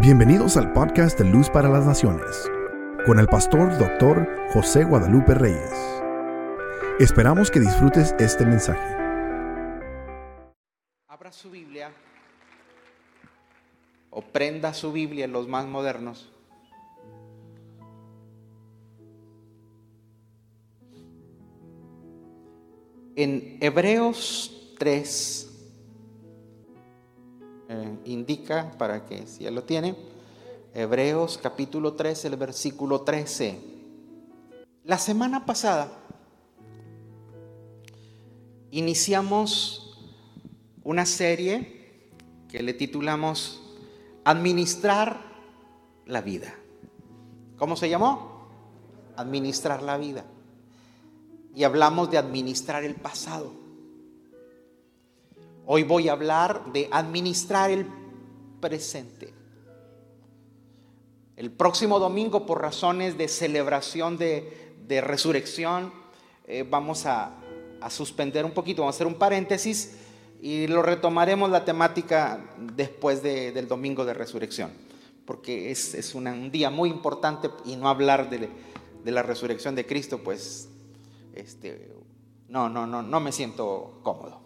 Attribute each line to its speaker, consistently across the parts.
Speaker 1: Bienvenidos al podcast de Luz para las Naciones, con el pastor doctor José Guadalupe Reyes. Esperamos que disfrutes este mensaje.
Speaker 2: Abra su Biblia o prenda su Biblia, los más modernos. En Hebreos 3 eh, indica para que si ya lo tiene, Hebreos capítulo 3, el versículo 13. La semana pasada iniciamos una serie que le titulamos Administrar la vida. ¿Cómo se llamó? Administrar la vida. Y hablamos de administrar el pasado. Hoy voy a hablar de administrar el presente. El próximo domingo, por razones de celebración de, resurrección, eh, vamos a, suspender un poquito, vamos a hacer un paréntesis y lo retomaremos la temática después del domingo de resurrección, porque es, un día muy importante y no hablar de, de la resurrección de Cristo, pues este, no, no, no, no me siento cómodo.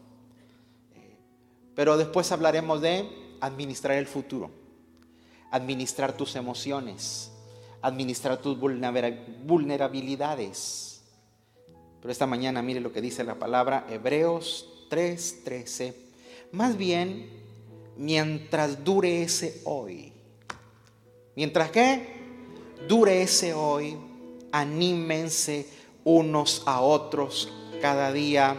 Speaker 2: Pero después hablaremos de administrar el futuro, administrar tus emociones, administrar tus vulnerabilidades. Pero esta mañana mire lo que dice la palabra Hebreos 3:13. Más bien, mientras dure ese hoy. ¿Mientras qué? Dure ese hoy, anímense unos a otros cada día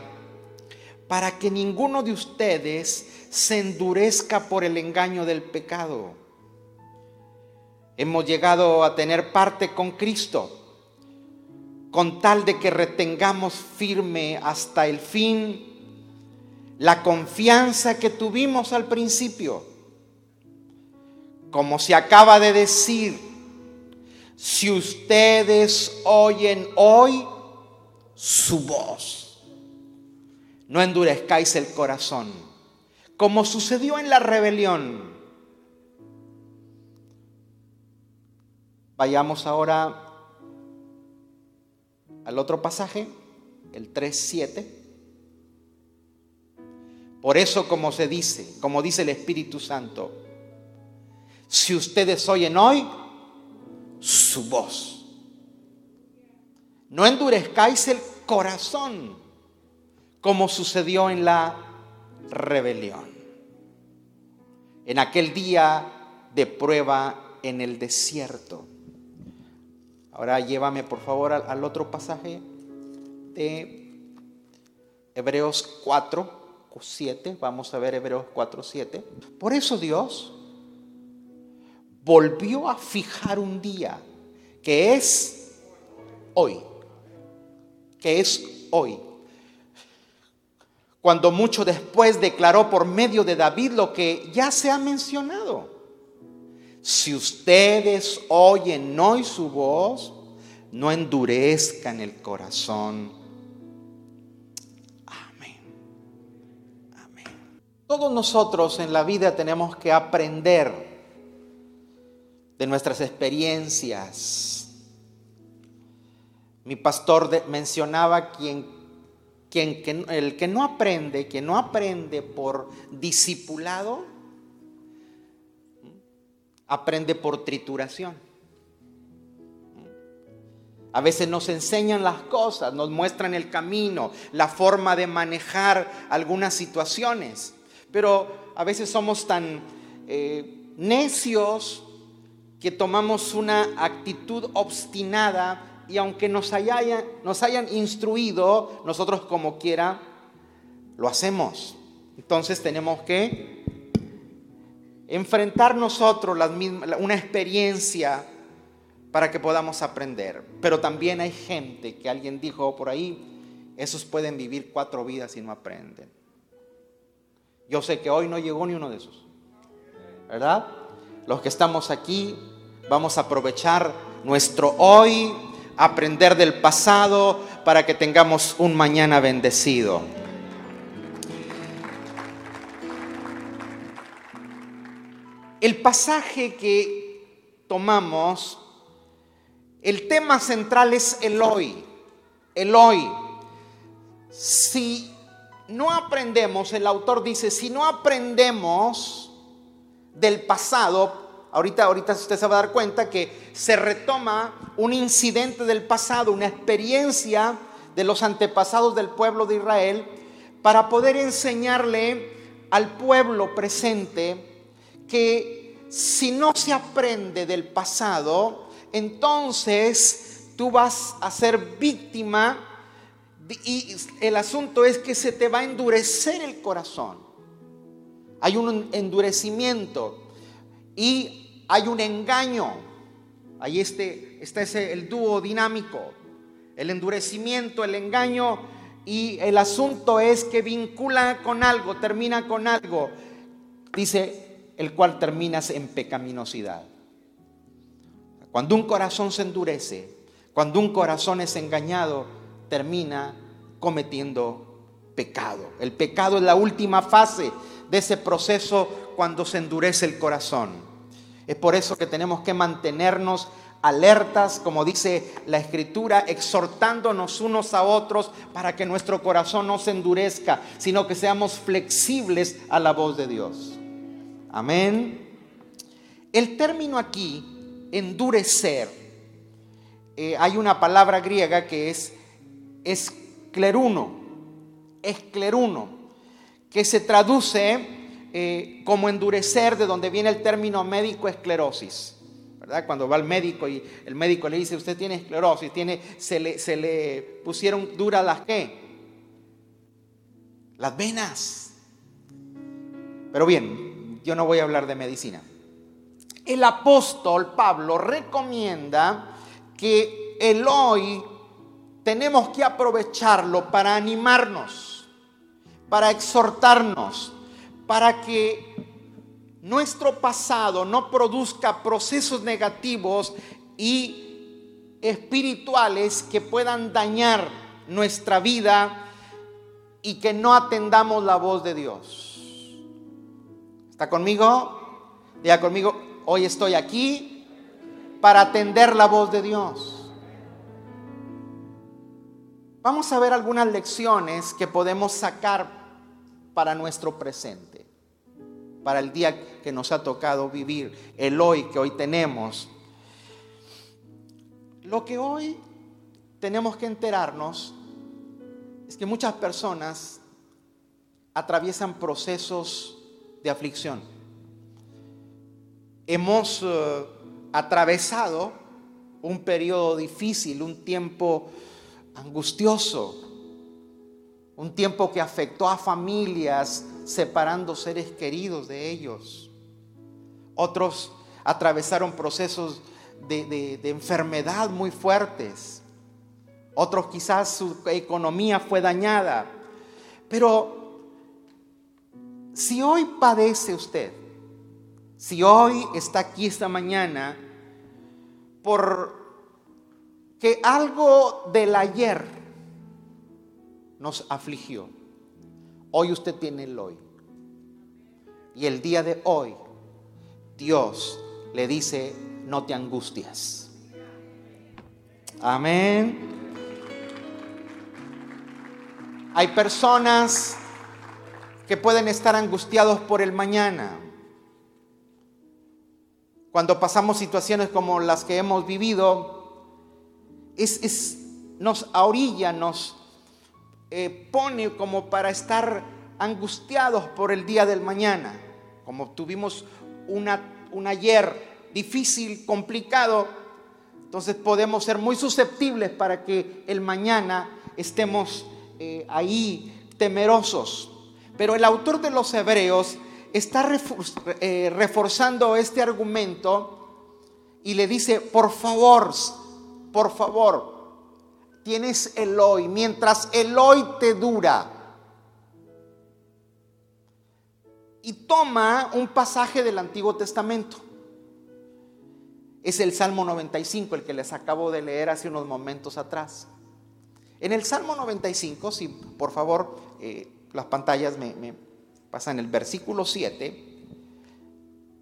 Speaker 2: para que ninguno de ustedes se endurezca por el engaño del pecado. Hemos llegado a tener parte con Cristo, con tal de que retengamos firme hasta el fin la confianza que tuvimos al principio. Como se acaba de decir, si ustedes oyen hoy su voz no endurezcáis el corazón, como sucedió en la rebelión. Vayamos ahora al otro pasaje, el 3.7. Por eso, como se dice, como dice el Espíritu Santo, si ustedes oyen hoy su voz, no endurezcáis el corazón como sucedió en la rebelión. En aquel día de prueba en el desierto. Ahora llévame por favor al, otro pasaje de Hebreos 4, 7. Vamos a ver Hebreos 4, 7. Por eso Dios volvió a fijar un día que es hoy. Que es hoy cuando mucho después declaró por medio de David lo que ya se ha mencionado. Si ustedes oyen hoy su voz, no endurezcan el corazón. Amén. Amén. Todos nosotros en la vida tenemos que aprender de nuestras experiencias. Mi pastor mencionaba quien quien, el que no aprende, que no aprende por discipulado, aprende por trituración. A veces nos enseñan las cosas, nos muestran el camino, la forma de manejar algunas situaciones, pero a veces somos tan eh, necios que tomamos una actitud obstinada y aunque nos hayan, nos hayan instruido, nosotros como quiera lo hacemos. Entonces tenemos que enfrentar nosotros una experiencia para que podamos aprender. Pero también hay gente que alguien dijo por ahí, esos pueden vivir cuatro vidas y no aprenden. Yo sé que hoy no llegó ni uno de esos. ¿Verdad? Los que estamos aquí vamos a aprovechar nuestro hoy aprender del pasado para que tengamos un mañana bendecido. el pasaje que tomamos, el tema central es el hoy. El hoy. Si no aprendemos, el autor dice, si no aprendemos del pasado, ahorita, ahorita usted se va a dar cuenta que se retoma un incidente del pasado, una experiencia de los antepasados del pueblo de Israel, para poder enseñarle al pueblo presente que si no se aprende del pasado, entonces tú vas a ser víctima y el asunto es que se te va a endurecer el corazón. Hay un endurecimiento y hay un engaño. Ahí este, está ese, el dúo dinámico. El endurecimiento, el engaño y el asunto es que vincula con algo, termina con algo. Dice el cual terminas en pecaminosidad. Cuando un corazón se endurece, cuando un corazón es engañado, termina cometiendo pecado. El pecado es la última fase de ese proceso cuando se endurece el corazón. Es por eso que tenemos que mantenernos alertas, como dice la escritura, exhortándonos unos a otros para que nuestro corazón no se endurezca, sino que seamos flexibles a la voz de Dios. Amén. El término aquí, endurecer, eh, hay una palabra griega que es escleruno, escleruno, que se traduce eh, como endurecer, de donde viene el término médico esclerosis. Cuando va al médico y el médico le dice, usted tiene esclerosis, tiene, se, le, se le pusieron duras las qué? Las venas. Pero bien, yo no voy a hablar de medicina. El apóstol Pablo recomienda que el hoy tenemos que aprovecharlo para animarnos, para exhortarnos, para que nuestro pasado no produzca procesos negativos y espirituales que puedan dañar nuestra vida y que no atendamos la voz de Dios. ¿Está conmigo? Diga conmigo, hoy estoy aquí para atender la voz de Dios. Vamos a ver algunas lecciones que podemos sacar para nuestro presente para el día que nos ha tocado vivir, el hoy que hoy tenemos. Lo que hoy tenemos que enterarnos es que muchas personas atraviesan procesos de aflicción. Hemos eh, atravesado un periodo difícil, un tiempo angustioso, un tiempo que afectó a familias, separando seres queridos de ellos. Otros atravesaron procesos de, enfermedad muy fuertes. Otros quizás su economía fue dañada. Pero si hoy padece usted, si hoy está aquí esta mañana, por que algo del ayer nos afligió, Hoy usted tiene el hoy. Y el día de hoy, Dios le dice, no te angustias. Amén. Hay personas que pueden estar angustiados por el mañana. Cuando pasamos situaciones como las que hemos vivido, es, es, nos orilla, nos, eh, pone como para estar angustiados por el día del mañana. Como tuvimos un ayer difícil, complicado, entonces podemos ser muy susceptibles para que el mañana estemos eh, ahí temerosos. Pero el autor de los Hebreos está eh, reforzando este argumento y le dice, por favor, por favor, tienes el hoy, mientras el hoy te dura. Y toma un pasaje del Antiguo Testamento. Es el Salmo 95, el que les acabo de leer hace unos momentos atrás. En el Salmo 95, si por favor eh, las pantallas me, me pasan el versículo 7,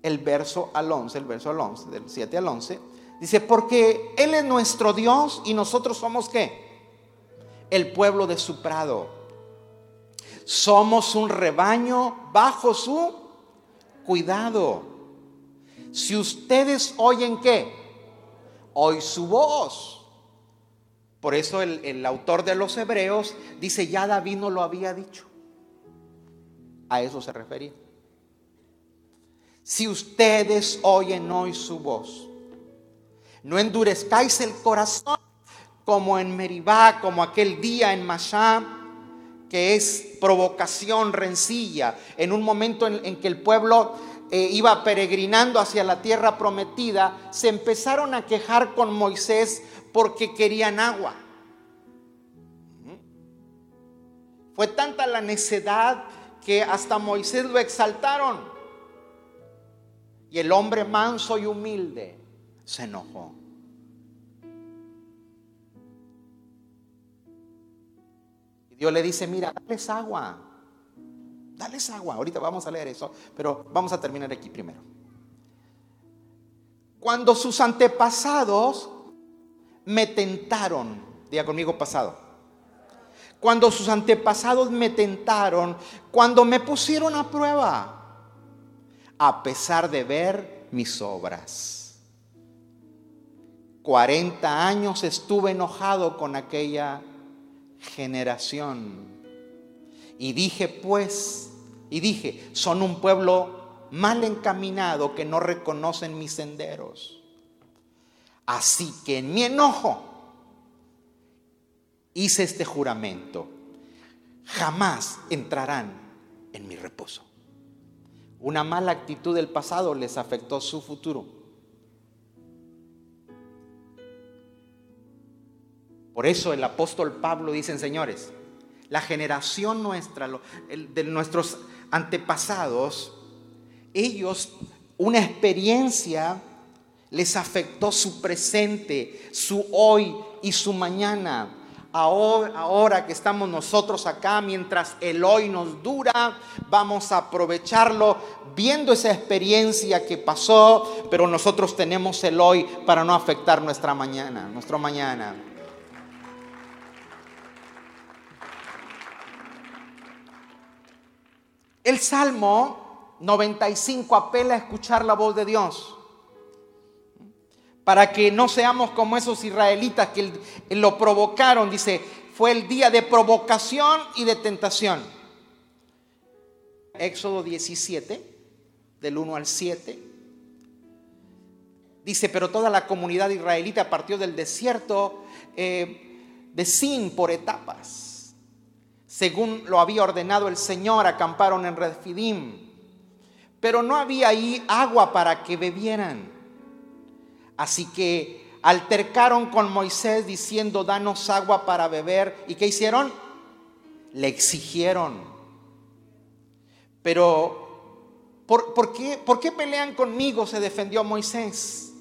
Speaker 2: el verso al 11, el verso al 11, del 7 al 11, dice, porque Él es nuestro Dios y nosotros somos qué? El pueblo de su prado. Somos un rebaño bajo su cuidado. Si ustedes oyen qué? Hoy su voz. Por eso el, el autor de los Hebreos dice, ya David no lo había dicho. A eso se refería. Si ustedes oyen hoy su voz, no endurezcáis el corazón como en Meribá, como aquel día en Masá, que es provocación, rencilla, en un momento en, que el pueblo eh, iba peregrinando hacia la tierra prometida, se empezaron a quejar con Moisés porque querían agua. Fue tanta la necedad que hasta Moisés lo exaltaron. Y el hombre manso y humilde se enojó. Y Dios le dice, mira, dales agua. Dales agua. Ahorita vamos a leer eso, pero vamos a terminar aquí primero. Cuando sus antepasados me tentaron, diga conmigo pasado cuando sus antepasados me tentaron, cuando me pusieron a prueba, a pesar de ver mis obras. 40 años estuve enojado con aquella generación. Y dije, pues, y dije, son un pueblo mal encaminado que no reconocen mis senderos. Así que en mi enojo hice este juramento, jamás entrarán en mi reposo. Una mala actitud del pasado les afectó su futuro. Por eso el apóstol Pablo dice, señores, la generación nuestra, de nuestros antepasados, ellos, una experiencia les afectó su presente, su hoy y su mañana ahora, que estamos nosotros acá, mientras el hoy nos dura, vamos a aprovecharlo viendo esa experiencia que pasó, pero nosotros tenemos el hoy para no afectar nuestra mañana, nuestro mañana. El Salmo 95 apela a escuchar la voz de Dios para que no seamos como esos israelitas que lo provocaron. Dice, fue el día de provocación y de tentación. Éxodo 17, del 1 al 7. Dice, pero toda la comunidad israelita partió del desierto eh, de Sin por etapas. Según lo había ordenado el Señor, acamparon en Refidim. Pero no había ahí agua para que bebieran. Así que altercaron con Moisés diciendo, danos agua para beber. ¿Y qué hicieron? Le exigieron. Pero, ¿por, qué, ¿por qué pelean conmigo? Se defendió Moisés.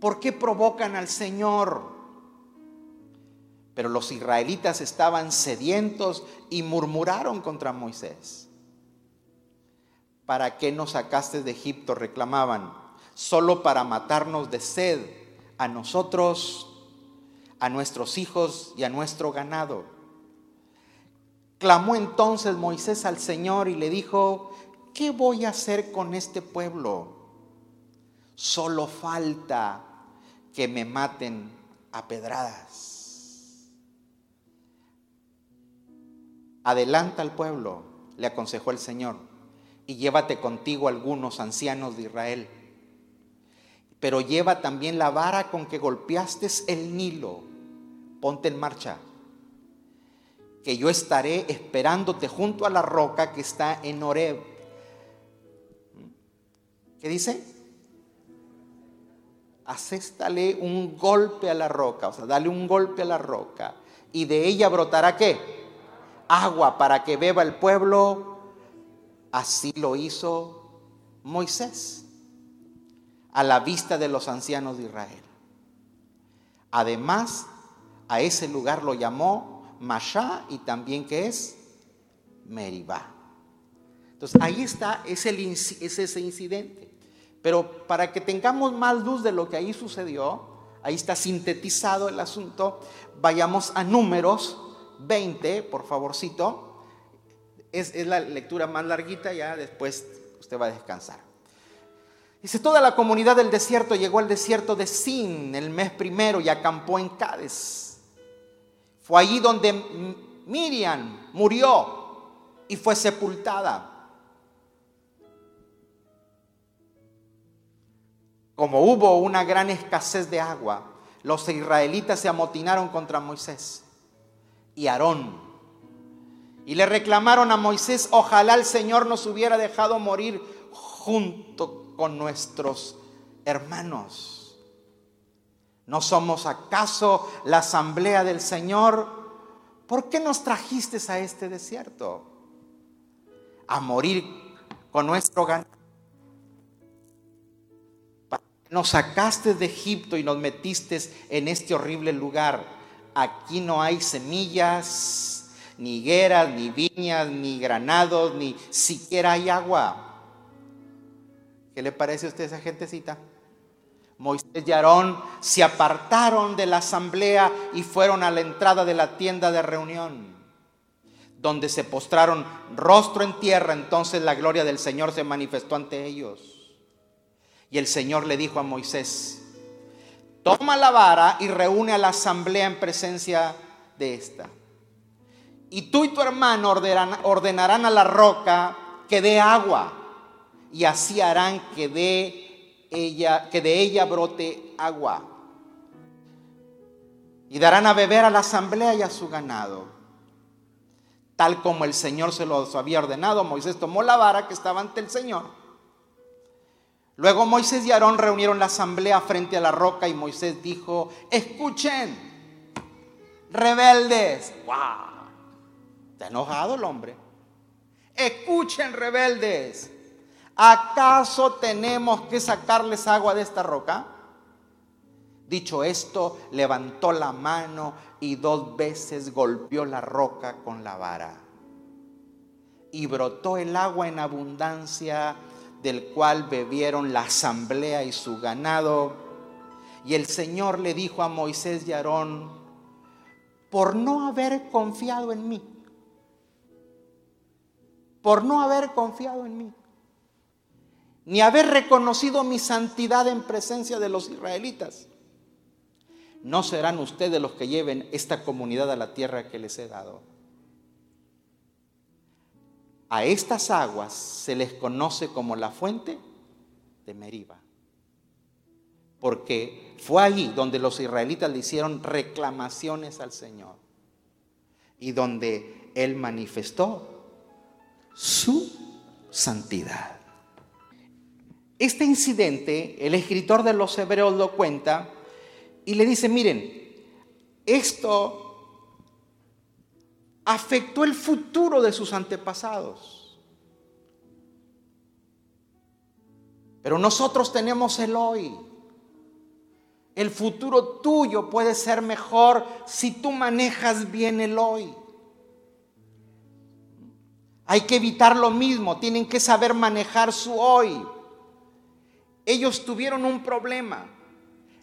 Speaker 2: ¿Por qué provocan al Señor? Pero los israelitas estaban sedientos y murmuraron contra Moisés. ¿Para qué nos sacaste de Egipto? reclamaban solo para matarnos de sed a nosotros, a nuestros hijos y a nuestro ganado. Clamó entonces Moisés al Señor y le dijo, ¿qué voy a hacer con este pueblo? Solo falta que me maten a pedradas. Adelanta al pueblo, le aconsejó el Señor, y llévate contigo algunos ancianos de Israel pero lleva también la vara con que golpeaste el Nilo. Ponte en marcha, que yo estaré esperándote junto a la roca que está en Horeb. ¿Qué dice? Acéstale un golpe a la roca, o sea, dale un golpe a la roca, y de ella brotará qué? Agua para que beba el pueblo. Así lo hizo Moisés a la vista de los ancianos de Israel. Además, a ese lugar lo llamó Mashá y también que es Meribá. Entonces ahí está, es, ese incidente. Pero para que tengamos más luz de lo que ahí sucedió, ahí está sintetizado el asunto, vayamos a números 20, por favorcito. Es, es la lectura más larguita, ya después usted va a descansar. Dice, toda la comunidad del desierto llegó al desierto de Sin el mes primero y acampó en Cádiz. Fue allí donde Miriam murió y fue sepultada. Como hubo una gran escasez de agua, los israelitas se amotinaron contra Moisés y Aarón. Y le reclamaron a Moisés, ojalá el Señor nos hubiera dejado morir junto con nuestros hermanos. ¿No somos acaso la asamblea del Señor? ¿Por qué nos trajiste a este desierto? A morir con nuestro ganado. Nos sacaste de Egipto y nos metiste en este horrible lugar. Aquí no hay semillas, ni higueras, ni viñas, ni granados, ni siquiera hay agua. ¿Qué le parece a usted esa gentecita? Moisés y Aarón se apartaron de la asamblea y fueron a la entrada de la tienda de reunión, donde se postraron rostro en tierra. Entonces la gloria del Señor se manifestó ante ellos. Y el Señor le dijo a Moisés, toma la vara y reúne a la asamblea en presencia de esta. Y tú y tu hermano ordenarán, a la roca que dé agua, y así harán que de ella, que de ella brote agua. Y darán a beber a la asamblea y a su ganado. Tal como el Señor se los había ordenado, Moisés tomó la vara que estaba ante el Señor Luego Moisés y Aarón reunieron la asamblea frente a la roca y Moisés dijo, escuchen, rebeldes. ¡Wow! Está enojado el hombre. Escuchen, rebeldes. ¿Acaso tenemos que sacarles agua de esta roca? Dicho esto, levantó la mano y dos veces golpeó la roca con la vara. Y brotó el agua en abundancia del cual bebieron la asamblea y su ganado. Y el Señor le dijo a Moisés y Aarón, por no haber confiado en mí, por no haber confiado en mí, ni haber reconocido mi santidad en presencia de los israelitas, no serán ustedes los que lleven esta comunidad a la tierra que les he dado. A estas aguas se les conoce como la fuente de Meriba. Porque fue allí donde los israelitas le hicieron reclamaciones al Señor. Y donde Él manifestó su santidad. Este incidente, el escritor de los Hebreos lo cuenta y le dice, miren, esto afectó el futuro de sus antepasados. Pero nosotros tenemos el hoy. El futuro tuyo puede ser mejor si tú manejas bien el hoy. Hay que evitar lo mismo, tienen que saber manejar su hoy. Ellos tuvieron un problema,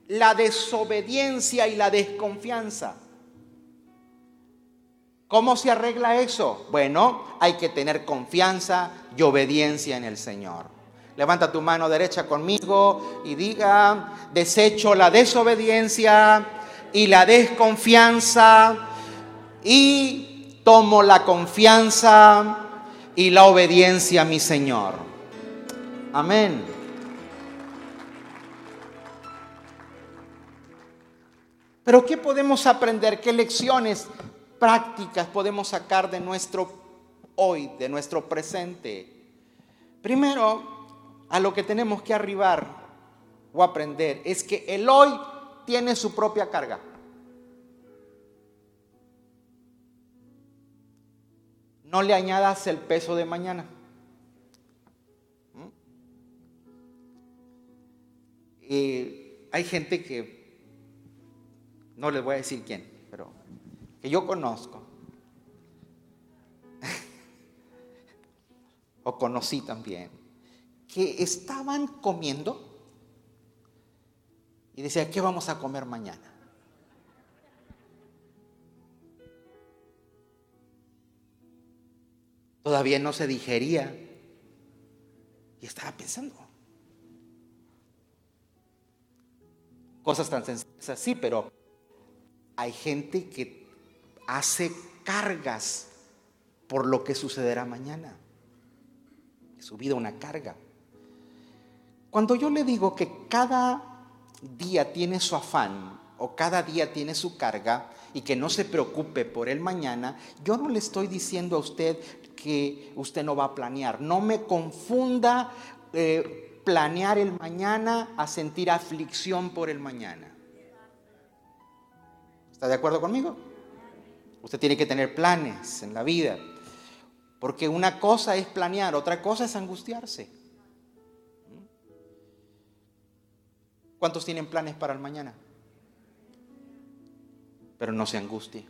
Speaker 2: la desobediencia y la desconfianza. ¿Cómo se arregla eso? Bueno, hay que tener confianza y obediencia en el Señor. Levanta tu mano derecha conmigo y diga, desecho la desobediencia y la desconfianza y tomo la confianza y la obediencia a mi Señor. Amén. Pero ¿qué podemos aprender? ¿Qué lecciones prácticas podemos sacar de nuestro hoy, de nuestro presente? Primero, a lo que tenemos que arribar o aprender es que el hoy tiene su propia carga. No le añadas el peso de mañana. ¿Mm? Y hay gente que, no les voy a decir quién, que yo conozco, o conocí también, que estaban comiendo y decía, ¿qué vamos a comer mañana? Todavía no se digería y estaba pensando. Cosas tan sencillas así, pero hay gente que hace cargas por lo que sucederá mañana. su vida una carga. Cuando yo le digo que cada día tiene su afán o cada día tiene su carga y que no se preocupe por el mañana, yo no le estoy diciendo a usted que usted no va a planear. No me confunda eh, planear el mañana a sentir aflicción por el mañana. ¿Está de acuerdo conmigo? Usted tiene que tener planes en la vida. Porque una cosa es planear, otra cosa es angustiarse. ¿Cuántos tienen planes para el mañana? Pero no se angustie.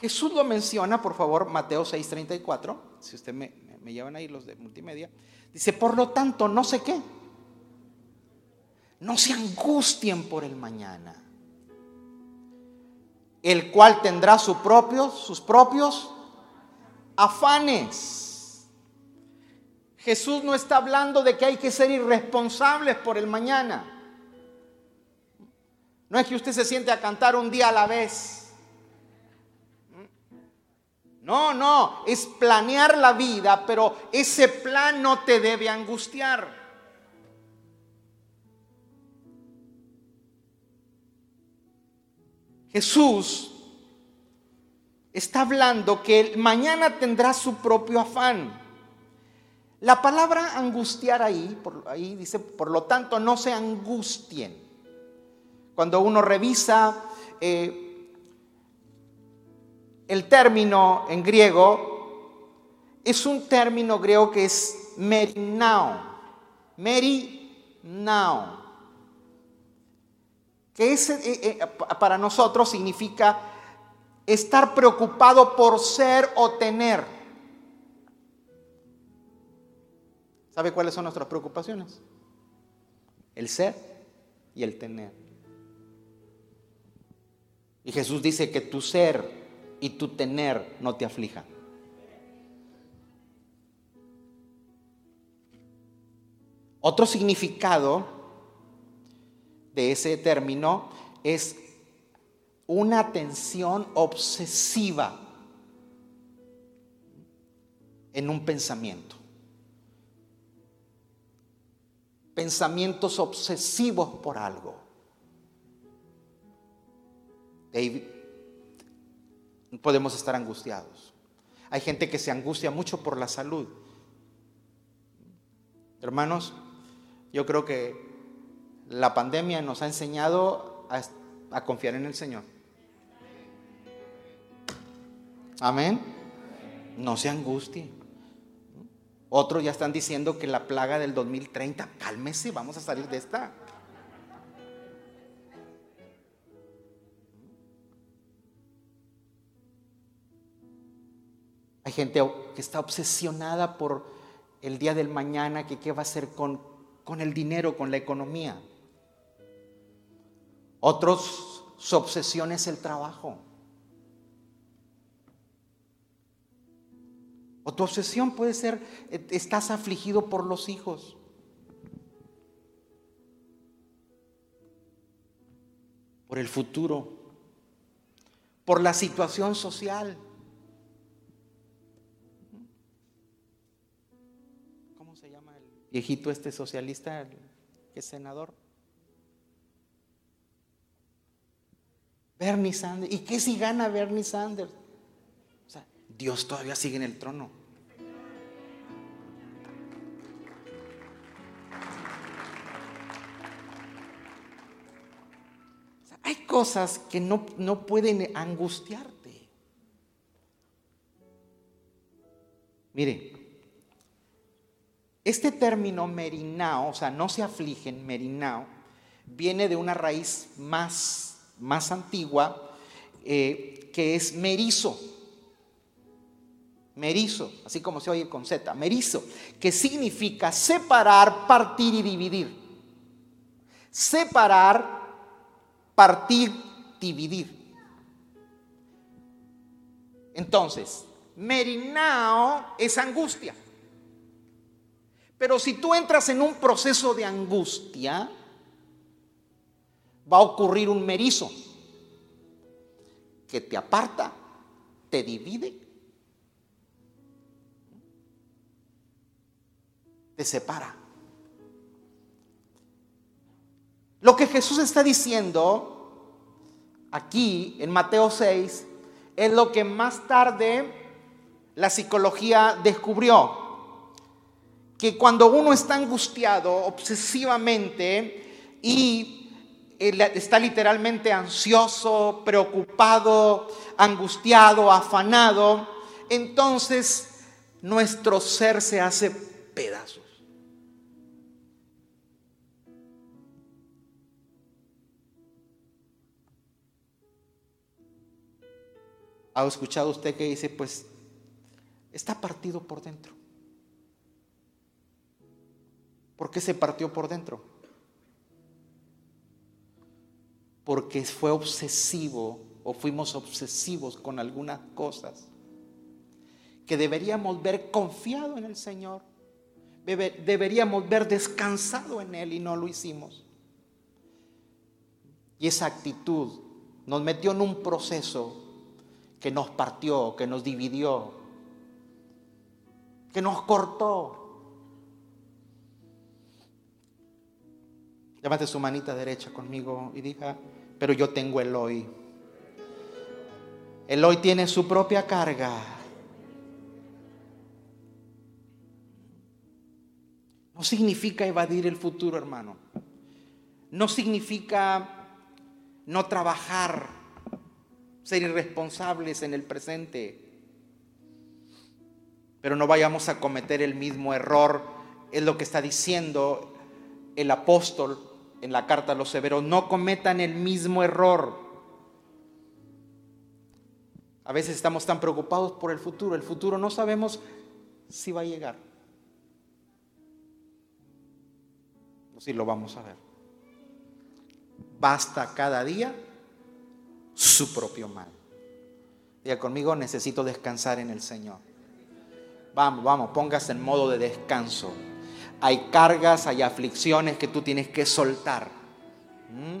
Speaker 2: Jesús lo menciona, por favor, Mateo 6:34, si usted me, me llevan ahí los de multimedia. Dice, por lo tanto, no sé qué. No se angustien por el mañana. El cual tendrá sus propios, afanes. Jesús no está hablando de que hay que ser irresponsables por el mañana. No es que usted se siente a cantar un día a la vez. No, no, es planear la vida, pero ese plan no te debe angustiar. Jesús está hablando que mañana tendrá su propio afán. La palabra angustiar ahí, por, ahí dice, por lo tanto, no se angustien. Cuando uno revisa eh, el término en griego es un término griego que es merinao. Merinao. Que es, eh, eh, para nosotros significa estar preocupado por ser o tener. ¿Sabe cuáles son nuestras preocupaciones? El ser y el tener. Y Jesús dice que tu ser y tu tener no te aflija. Otro significado de ese término es una atención obsesiva en un pensamiento. Pensamientos obsesivos por algo. David, podemos estar angustiados. Hay gente que se angustia mucho por la salud. Hermanos, yo creo que la pandemia nos ha enseñado a, confiar en el Señor. Amén. No se angustie. Otros ya están diciendo que la plaga del 2030, cálmese, vamos a salir de esta. Hay gente que está obsesionada por el día del mañana, que qué va a hacer con, con el dinero, con la economía. Otros, su obsesión es el trabajo. O tu obsesión puede ser, estás afligido por los hijos. Por el futuro. Por la situación social. viejito este socialista, que es senador. Bernie Sanders. ¿Y qué si gana Bernie Sanders? O sea, Dios todavía sigue en el trono. hay cosas que no, no pueden angustiarte. Mire, este término merinao, o sea, no se afligen, merinao, viene de una raíz más, más antigua eh, que es merizo. Merizo, así como se oye con Z, merizo, que significa separar, partir y dividir. Separar, partir, dividir. Entonces, merinao es angustia. Pero si tú entras en un proceso de angustia, va a ocurrir un merizo que te aparta, te divide, te separa. Lo que Jesús está diciendo aquí en Mateo 6 es lo que más tarde la psicología descubrió. Que cuando uno está angustiado obsesivamente y está literalmente ansioso, preocupado, angustiado, afanado, entonces nuestro ser se hace pedazos. ¿Ha escuchado usted que dice, pues, está partido por dentro? ¿Por qué se partió por dentro? Porque fue obsesivo o fuimos obsesivos con algunas cosas que deberíamos ver confiado en el Señor, deberíamos ver descansado en Él y no lo hicimos. Y esa actitud nos metió en un proceso que nos partió, que nos dividió, que nos cortó. Llámate su manita derecha conmigo y diga, pero yo tengo el hoy. El hoy tiene su propia carga. No significa evadir el futuro, hermano. No significa no trabajar, ser irresponsables en el presente. Pero no vayamos a cometer el mismo error. Es lo que está diciendo el apóstol en la carta a los severos, no cometan el mismo error. A veces estamos tan preocupados por el futuro, el futuro no sabemos si va a llegar. O si lo vamos a ver. Basta cada día su propio mal. Diga conmigo, necesito descansar en el Señor. Vamos, vamos, póngase en modo de descanso hay cargas, hay aflicciones que tú tienes que soltar. ¿Mm?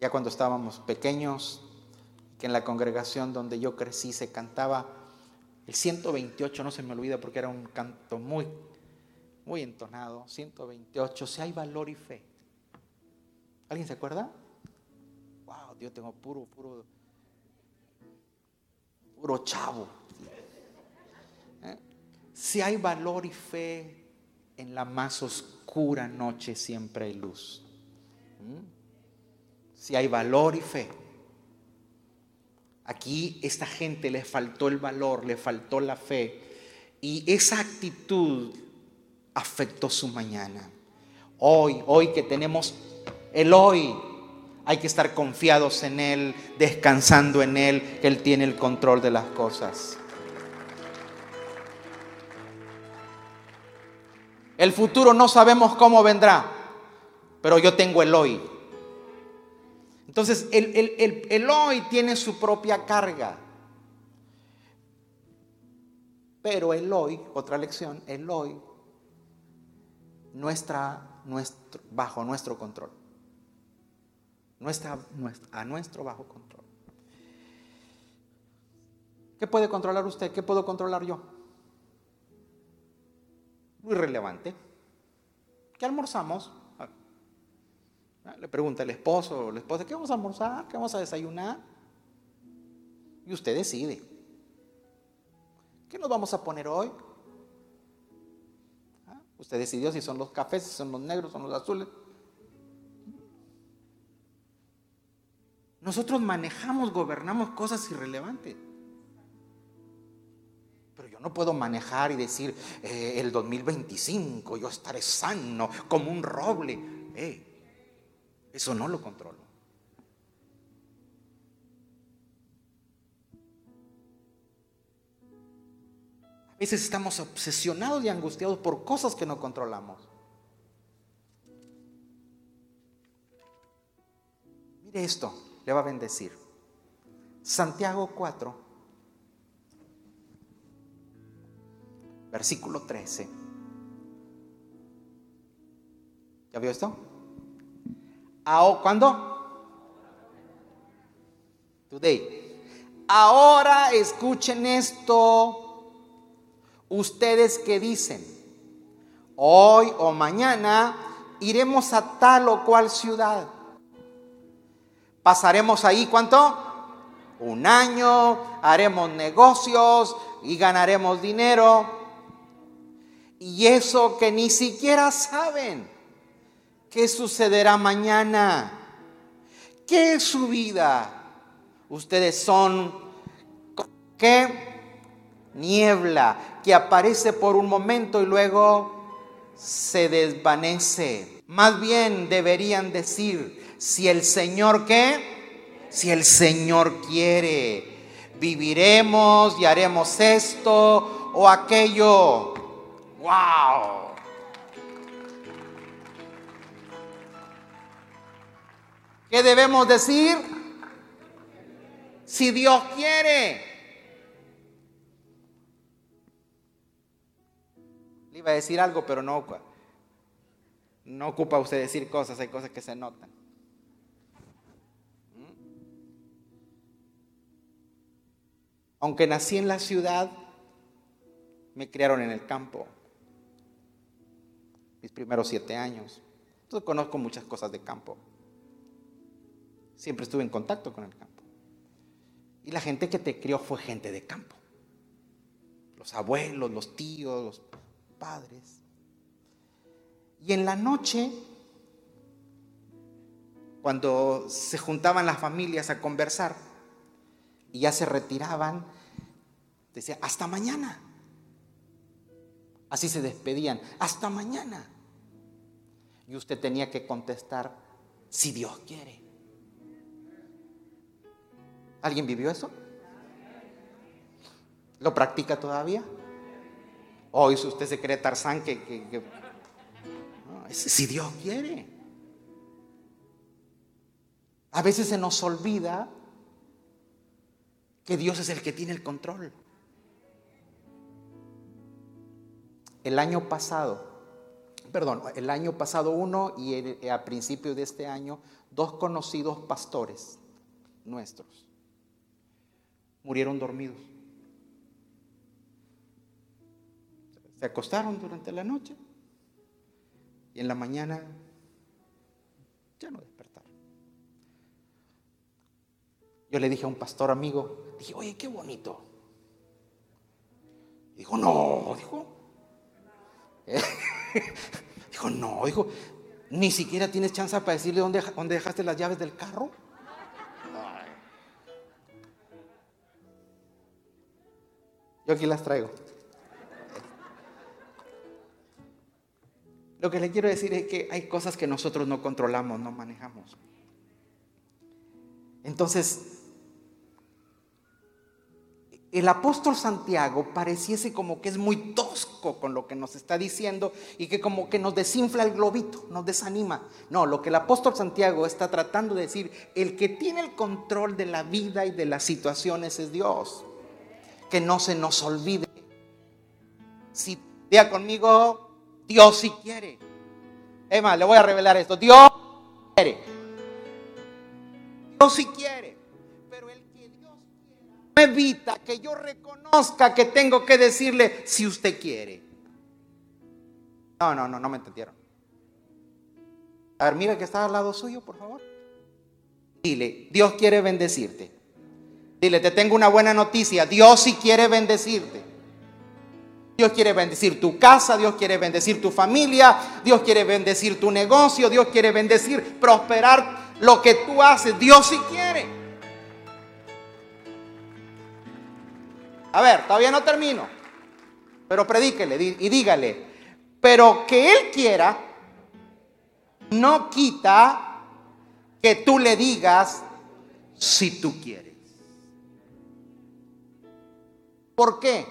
Speaker 2: Ya cuando estábamos pequeños, que en la congregación donde yo crecí se cantaba el 128, no se me olvida porque era un canto muy, muy entonado, 128, si hay valor y fe. ¿Alguien se acuerda? Wow, Dios tengo puro, puro ¿Eh? Si hay valor y fe en la más oscura noche, siempre hay luz. ¿Mm? Si hay valor y fe. Aquí esta gente le faltó el valor, le faltó la fe. Y esa actitud afectó su mañana. Hoy, hoy que tenemos el hoy, hay que estar confiados en Él, descansando en Él, que Él tiene el control de las cosas. El futuro no sabemos cómo vendrá, pero yo tengo el hoy. Entonces, el, hoy tiene su propia carga. Pero el hoy, otra lección, el hoy no está nuestro, bajo nuestro control no está a nuestro bajo control. ¿Qué puede controlar usted? ¿Qué puedo controlar yo? Muy relevante. ¿Qué almorzamos? Ah, le pregunta el esposo o la esposa, ¿qué vamos a almorzar? ¿Qué vamos a desayunar? Y usted decide. ¿Qué nos vamos a poner hoy? Ah, usted decidió si son los cafés, si son los negros, son los azules. Nosotros manejamos, gobernamos cosas irrelevantes. Pero yo no puedo manejar y decir, eh, el 2025 yo estaré sano como un roble. Eh, eso no lo controlo. A veces estamos obsesionados y angustiados por cosas que no controlamos. Mire esto, le va a bendecir. Santiago 4, versículo 13. ¿Ya vio esto? ¿Cuándo? Today. Ahora escuchen esto. Ustedes que dicen, hoy o mañana iremos a tal o cual ciudad. Pasaremos ahí cuánto? Un año, haremos negocios y ganaremos dinero. Y eso que ni siquiera saben qué sucederá mañana. ¿Qué es su vida? Ustedes son qué niebla que aparece por un momento y luego se desvanece. Más bien deberían decir, si el Señor qué? Si el Señor quiere, viviremos y haremos esto o aquello. ¡Wow! ¿Qué debemos decir? Si Dios quiere. Le iba a decir algo, pero no, no ocupa usted decir cosas, hay cosas que se notan. Aunque nací en la ciudad, me criaron en el campo. Mis primeros siete años. Entonces conozco muchas cosas de campo. Siempre estuve en contacto con el campo. Y la gente que te crió fue gente de campo. Los abuelos, los tíos, los padres. Y en la noche, cuando se juntaban las familias a conversar, y ya se retiraban, decía, hasta mañana. Así se despedían, hasta mañana. Y usted tenía que contestar, si Dios quiere. ¿Alguien vivió eso? ¿Lo practica todavía? ¿O si usted se cree Tarzán que, si Dios quiere? A veces se nos olvida que Dios es el que tiene el control. El año pasado, perdón, el año pasado uno y a principios de este año, dos conocidos pastores nuestros murieron dormidos. Se acostaron durante la noche y en la mañana ya no despertaron. Yo le dije a un pastor amigo, Dije, oye, qué bonito. Dijo, no, dijo. dijo, no, dijo, ni siquiera tienes chance para decirle dónde, dónde dejaste las llaves del carro. Yo aquí las traigo. Lo que le quiero decir es que hay cosas que nosotros no controlamos, no manejamos. Entonces, el apóstol Santiago pareciese como que es muy tosco con lo que nos está diciendo y que como que nos desinfla el globito, nos desanima. No, lo que el apóstol Santiago está tratando de decir, el que tiene el control de la vida y de las situaciones es Dios. Que no se nos olvide. Si vea conmigo, Dios si quiere. Emma, le voy a revelar esto. Dios quiere. Dios si quiere evita que yo reconozca que tengo que decirle si usted quiere. No, no, no, no me entendieron. A ver, mira que está al lado suyo, por favor. Dile, Dios quiere bendecirte. Dile, te tengo una buena noticia. Dios sí quiere bendecirte. Dios quiere bendecir tu casa, Dios quiere bendecir tu familia, Dios quiere bendecir tu negocio, Dios quiere bendecir, prosperar lo que tú haces. Dios sí quiere. A ver, todavía no termino. Pero predíquele y dígale. Pero que Él quiera no quita que tú le digas si tú quieres. ¿Por qué?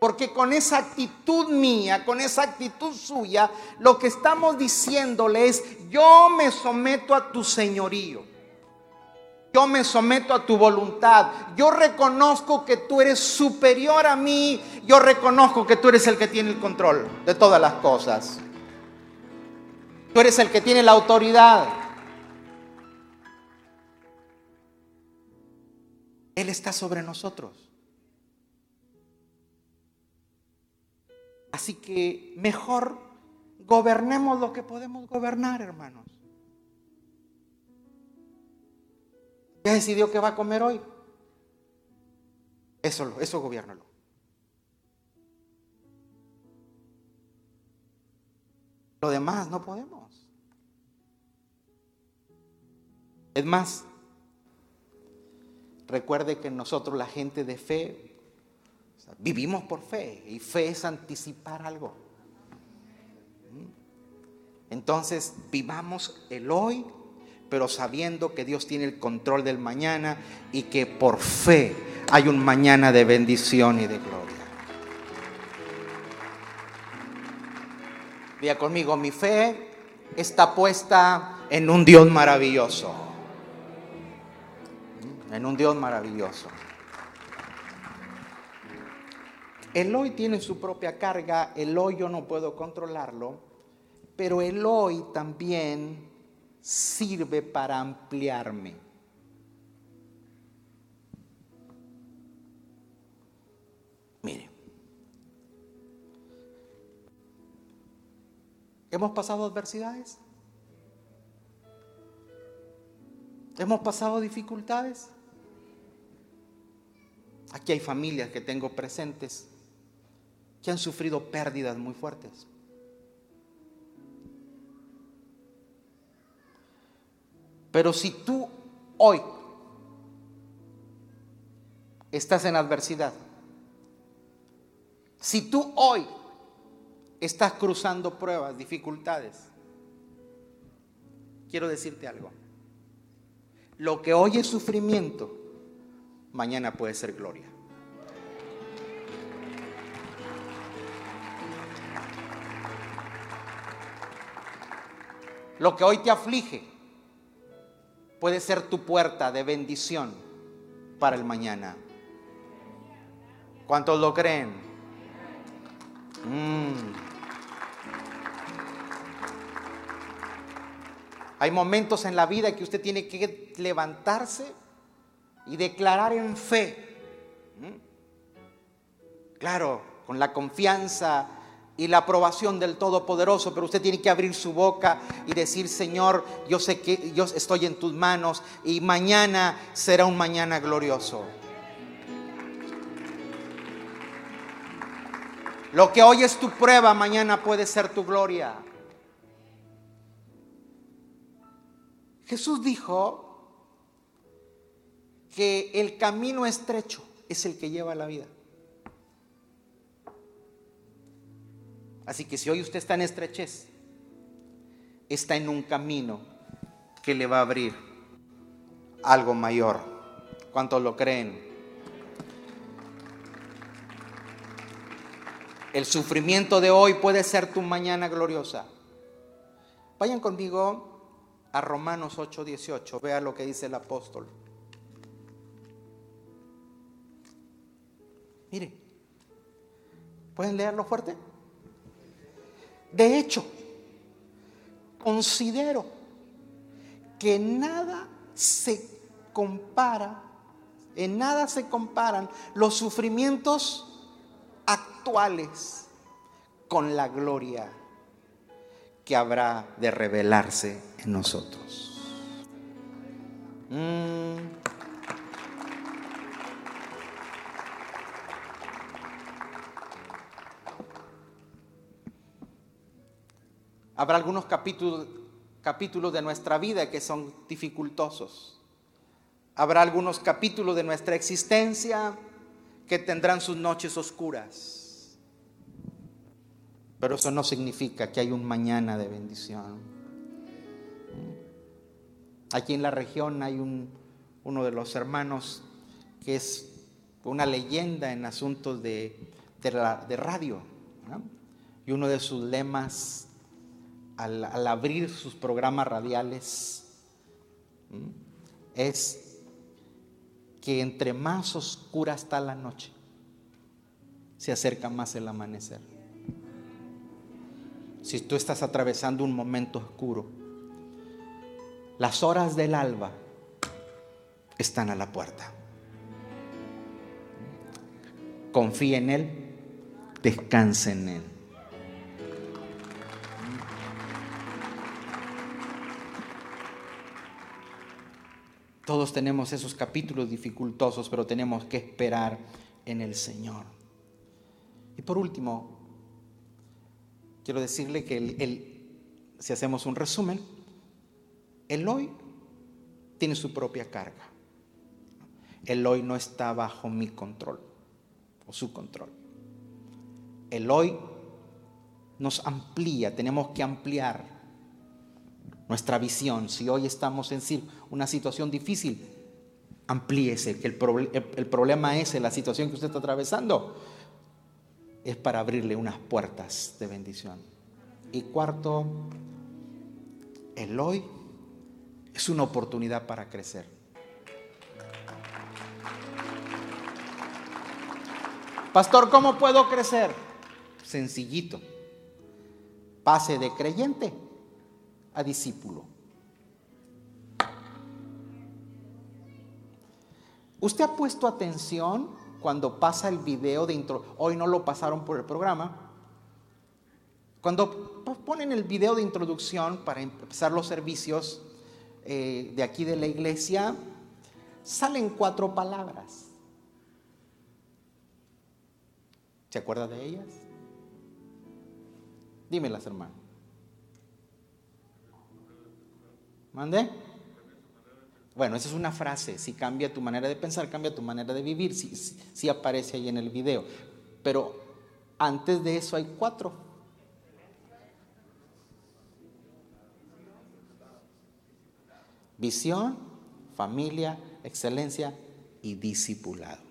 Speaker 2: Porque con esa actitud mía, con esa actitud suya, lo que estamos diciéndole es, yo me someto a tu señorío. Yo me someto a tu voluntad. Yo reconozco que tú eres superior a mí. Yo reconozco que tú eres el que tiene el control de todas las cosas. Tú eres el que tiene la autoridad. Él está sobre nosotros. Así que mejor gobernemos lo que podemos gobernar, hermanos. ¿Ya decidió qué va a comer hoy? Eso, eso gobiernalo. Lo demás no podemos. Es más, recuerde que nosotros la gente de fe vivimos por fe y fe es anticipar algo. Entonces vivamos el hoy pero sabiendo que Dios tiene el control del mañana y que por fe hay un mañana de bendición y de gloria. Vea conmigo, mi fe está puesta en un Dios maravilloso. En un Dios maravilloso. El hoy tiene su propia carga, el hoy yo no puedo controlarlo, pero el hoy también sirve para ampliarme. Mire, ¿hemos pasado adversidades? ¿Hemos pasado dificultades? Aquí hay familias que tengo presentes que han sufrido pérdidas muy fuertes. Pero si tú hoy estás en adversidad, si tú hoy estás cruzando pruebas, dificultades, quiero decirte algo. Lo que hoy es sufrimiento, mañana puede ser gloria. Lo que hoy te aflige, puede ser tu puerta de bendición para el mañana. ¿Cuántos lo creen? Mm. Hay momentos en la vida que usted tiene que levantarse y declarar en fe. Mm. Claro, con la confianza y la aprobación del Todopoderoso, pero usted tiene que abrir su boca y decir, Señor, yo sé que yo estoy en tus manos y mañana será un mañana glorioso. Lo que hoy es tu prueba, mañana puede ser tu gloria. Jesús dijo que el camino estrecho es el que lleva a la vida. Así que si hoy usted está en estrechez, está en un camino que le va a abrir algo mayor. ¿Cuántos lo creen? El sufrimiento de hoy puede ser tu mañana gloriosa. Vayan conmigo a Romanos 8:18. Vea lo que dice el apóstol. Mire, ¿pueden leerlo fuerte? De hecho, considero que nada se compara, en nada se comparan los sufrimientos actuales con la gloria que habrá de revelarse en nosotros. Mm. Habrá algunos capítulos, de nuestra vida que son dificultosos. Habrá algunos capítulos de nuestra existencia que tendrán sus noches oscuras. Pero eso no significa que hay un mañana de bendición. Aquí en la región hay un, uno de los hermanos que es una leyenda en asuntos de, de, radio. Y uno de sus lemas al, abrir sus programas radiales es que entre más oscura está la noche, se acerca más el amanecer. Si tú estás atravesando un momento oscuro, las horas del alba están a la puerta. Confía en Él, descansa en Él. Todos tenemos esos capítulos dificultosos, pero tenemos que esperar en el Señor. Y por último, quiero decirle que el, si hacemos un resumen, el hoy tiene su propia carga. El hoy no está bajo mi control o su control. El hoy nos amplía, tenemos que ampliar nuestra visión. Si hoy estamos en una situación difícil, amplíese, que el, el problema es la situación que usted está atravesando, es para abrirle unas puertas de bendición. Y cuarto, el hoy es una oportunidad para crecer. Pastor, ¿cómo puedo crecer? Sencillito. Pase de creyente discípulo. ¿Usted ha puesto atención cuando pasa el video de intro? Hoy no lo pasaron por el programa. Cuando ponen el video de introducción para empezar los servicios, eh, de aquí de la iglesia, salen cuatro palabras. ¿Se acuerda de ellas? Dímelas, hermano. ¿Mande? Bueno, esa es una frase. Si cambia tu manera de pensar, cambia tu manera de vivir. Si, si aparece ahí en el video. Pero antes de eso hay cuatro. Visión, familia, excelencia y discipulado.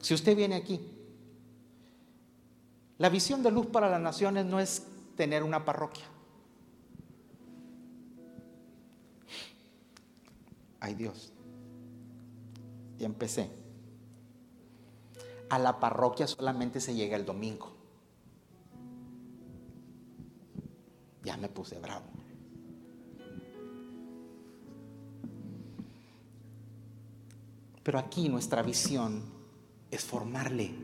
Speaker 2: Si usted viene aquí, la visión de luz para las naciones no es tener una parroquia. Ay Dios, ya empecé. A la parroquia solamente se llega el domingo. ya me puse bravo. Pero aquí nuestra visión es formarle.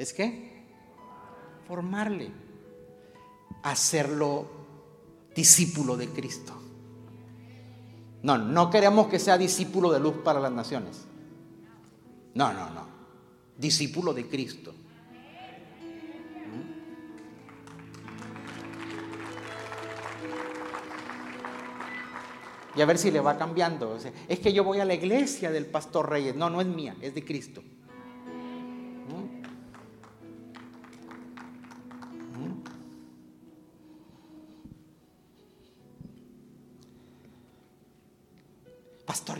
Speaker 2: ¿Es qué? Formarle. Hacerlo discípulo de Cristo. No, no queremos que sea discípulo de luz para las naciones. No, no, no. Discípulo de Cristo. y a ver si le va cambiando. es que yo voy a la iglesia del pastor Reyes. No, no es mía, es de Cristo.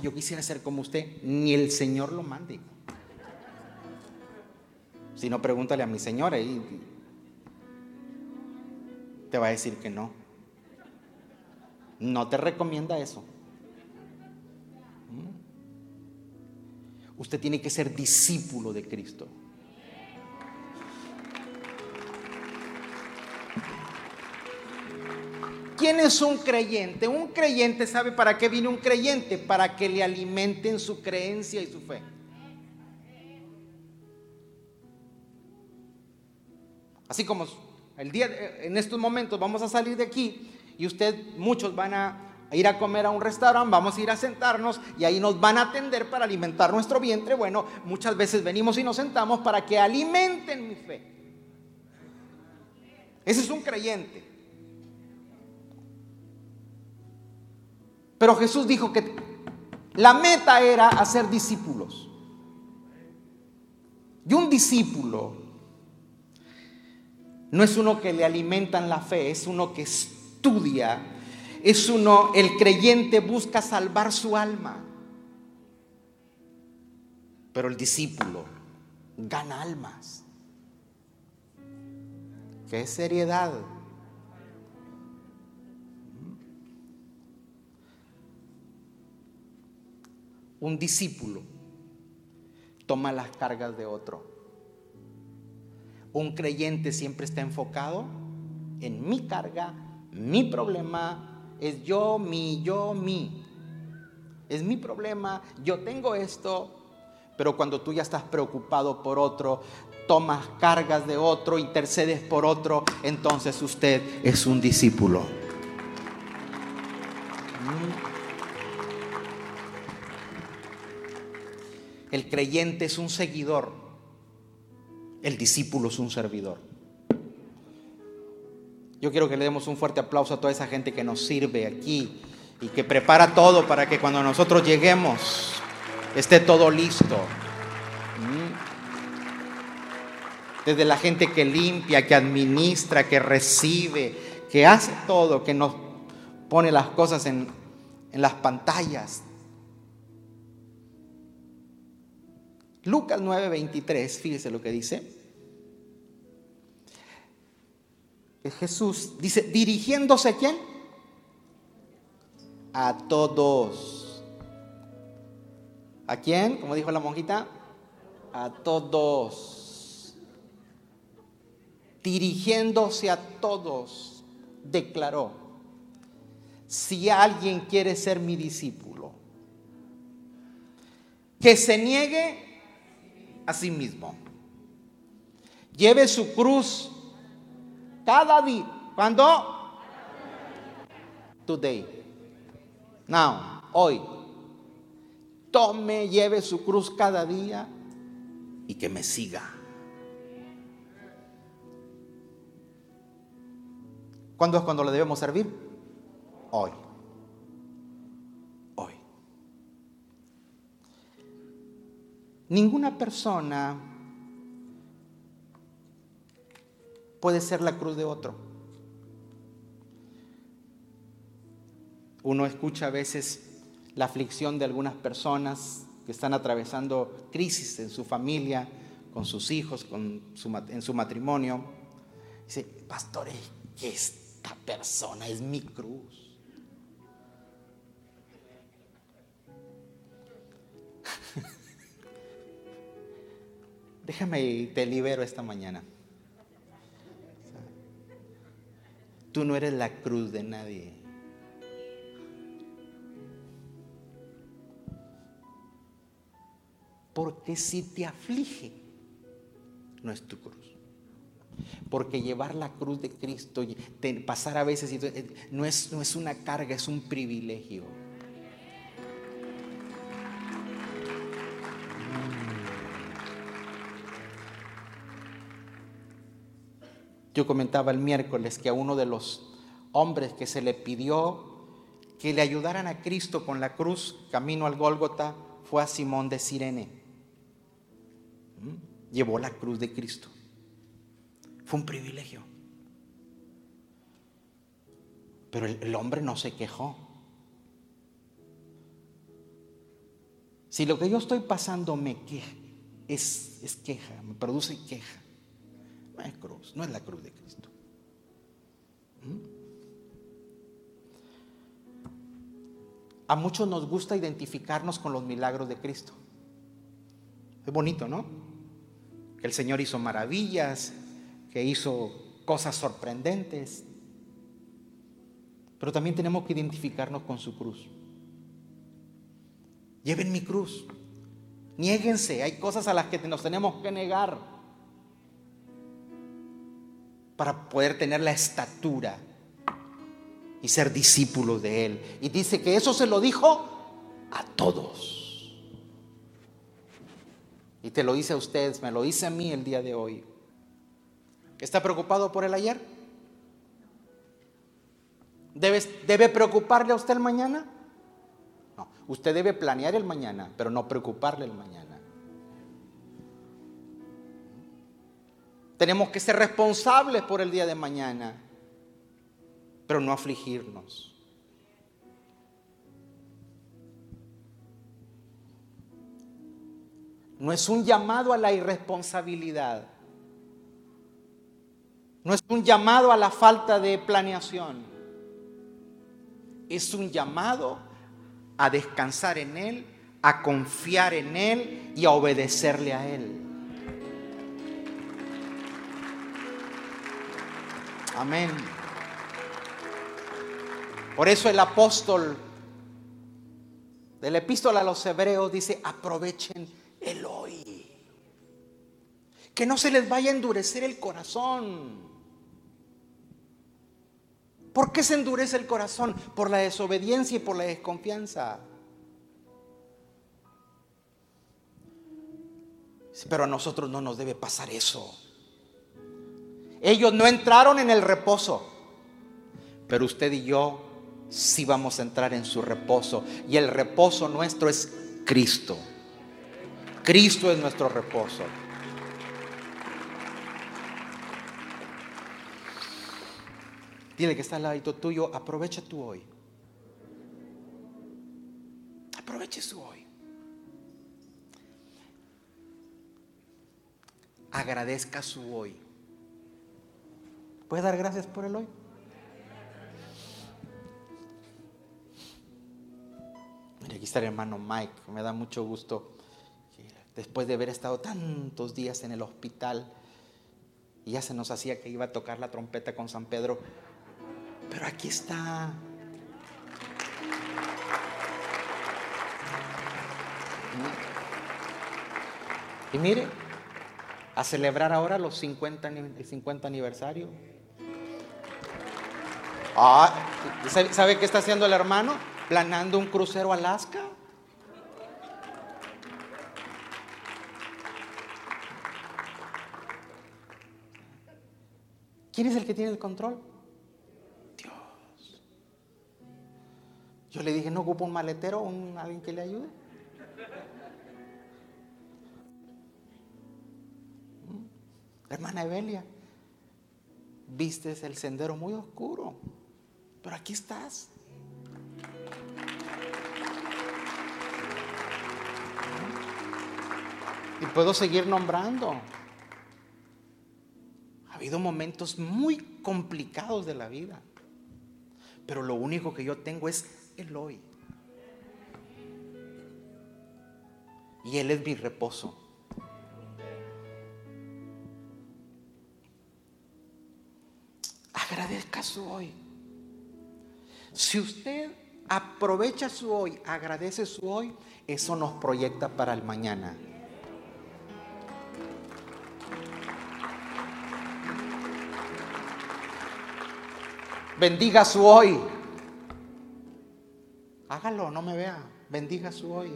Speaker 2: Yo quisiera ser como usted. Ni el Señor lo mande. Si no, pregúntale a mi señora y te va a decir que no no te recomienda eso. ¿Mm? Usted tiene que ser discípulo de Cristo. ¿Quién es un creyente? Un creyente sabe para qué viene un creyente, para que le alimenten su creencia y su fe. Así como el día en estos momentos vamos a salir de aquí y usted, muchos van a ir a comer a un restaurante, vamos a ir a sentarnos y ahí nos van a atender para alimentar nuestro vientre. Bueno, muchas veces venimos y nos sentamos para que alimenten mi fe. Ese es un creyente. Pero Jesús dijo que la meta era hacer discípulos. Y un discípulo no es uno que le alimentan la fe, es uno que estudia, es uno, el creyente busca salvar su alma. Pero el discípulo gana almas. ¿Qué seriedad? Un discípulo toma las cargas de otro. Un creyente siempre está enfocado en mi carga, mi problema, es yo, mi, yo, mi. Es mi problema, yo tengo esto, pero cuando tú ya estás preocupado por otro, tomas cargas de otro, intercedes por otro, entonces usted es un discípulo. El creyente es un seguidor, el discípulo es un servidor. Yo quiero que le demos un fuerte aplauso a toda esa gente que nos sirve aquí y que prepara todo para que cuando nosotros lleguemos esté todo listo. Mm. Desde la gente que limpia, que administra, que recibe, que hace todo, que nos pone las cosas en, en las pantallas. Lucas 9:23, fíjese lo que dice. Jesús dice, dirigiéndose a quién? A todos. ¿A quién? Como dijo la monjita, a todos. Dirigiéndose a todos, declaró, si alguien quiere ser mi discípulo, que se niegue a sí mismo. Lleve su cruz cada día. ¿Cuándo? Today. Now, hoy. Tome, lleve su cruz cada día y que me siga. ¿Cuándo es cuando le debemos servir? Hoy. Ninguna persona puede ser la cruz de otro. Uno escucha a veces la aflicción de algunas personas que están atravesando crisis en su familia, con sus hijos, en su matrimonio. Dice, pastor, esta persona es mi cruz. Déjame y te libero esta mañana. Tú no eres la cruz de nadie. Porque si te aflige, no es tu cruz. Porque llevar la cruz de Cristo, pasar a veces, no es, no es una carga, es un privilegio. Yo comentaba el miércoles que a uno de los hombres que se le pidió que le ayudaran a Cristo con la cruz camino al Gólgota fue a Simón de Sirene. ¿Mm? Llevó la cruz de Cristo. Fue un privilegio. Pero el, hombre no se quejó. Si lo que yo estoy pasando me queja, es, es queja, me produce queja. No es cruz, no es la cruz de Cristo. ¿Mm? A muchos nos gusta identificarnos con los milagros de Cristo. Es bonito, ¿no? Que el Señor hizo maravillas, que hizo cosas sorprendentes. Pero también tenemos que identificarnos con su cruz. Lleven mi cruz. Niéguense. Hay cosas a las que nos tenemos que negar para poder tener la estatura y ser discípulos de Él. Y dice que eso se lo dijo a todos. Y te lo dice a ustedes, me lo dice a mí el día de hoy. ¿Está preocupado por el ayer? ¿Debe, ¿Debe preocuparle a usted el mañana? No, usted debe planear el mañana, pero no preocuparle el mañana. Tenemos que ser responsables por el día de mañana, pero no afligirnos. No es un llamado a la irresponsabilidad. No es un llamado a la falta de planeación. Es un llamado a descansar en Él, a confiar en Él y a obedecerle a Él. Amén. Por eso el apóstol de la epístola a los hebreos dice, aprovechen el hoy. Que no se les vaya a endurecer el corazón. ¿Por qué se endurece el corazón? Por la desobediencia y por la desconfianza. Pero a nosotros no nos debe pasar eso. Ellos no entraron en el reposo, pero usted y yo sí vamos a entrar en su reposo. Y el reposo nuestro es Cristo. Cristo es nuestro reposo. Dile que está al lado tuyo, aprovecha tu hoy. Aproveche su hoy. Agradezca su hoy. ¿Puede dar gracias por el hoy? Mira, aquí está el hermano Mike. Me da mucho gusto. Después de haber estado tantos días en el hospital, y ya se nos hacía que iba a tocar la trompeta con San Pedro pero aquí está. Y mire, a celebrar ahora los 50, el 50 aniversario. Ah, ¿sabe qué está haciendo el hermano? Planando un crucero a Alaska. ¿Quién es el que tiene el control? Yo le dije, ¿no ocupa un maletero un, alguien que le ayude? ¿Mm? Hermana Evelia, vistes el sendero muy oscuro, pero aquí estás. Y puedo seguir nombrando. Ha habido momentos muy complicados de la vida, pero lo único que yo tengo es el hoy. Y Él es mi reposo. Agradezca su hoy. Si usted aprovecha su hoy, agradece su hoy, eso nos proyecta para el mañana. Bendiga su hoy. Hágalo, no me vea. Bendiga su hoy.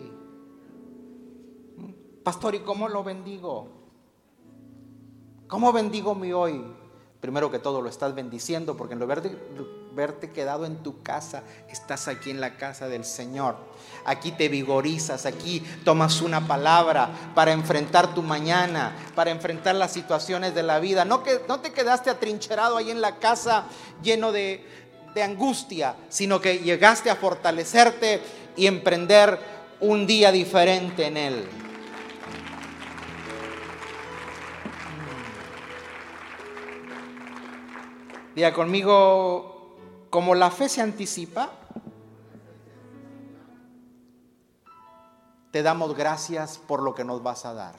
Speaker 2: Pastor, ¿y cómo lo bendigo? ¿Cómo bendigo mi hoy? Primero que todo lo estás bendiciendo porque en lugar de verte quedado en tu casa, estás aquí en la casa del Señor. Aquí te vigorizas, aquí tomas una palabra para enfrentar tu mañana, para enfrentar las situaciones de la vida. No, que, no te quedaste atrincherado ahí en la casa lleno de, de angustia, sino que llegaste a fortalecerte y emprender un día diferente en Él. Diga conmigo, como la fe se anticipa, te damos gracias por lo que nos vas a dar.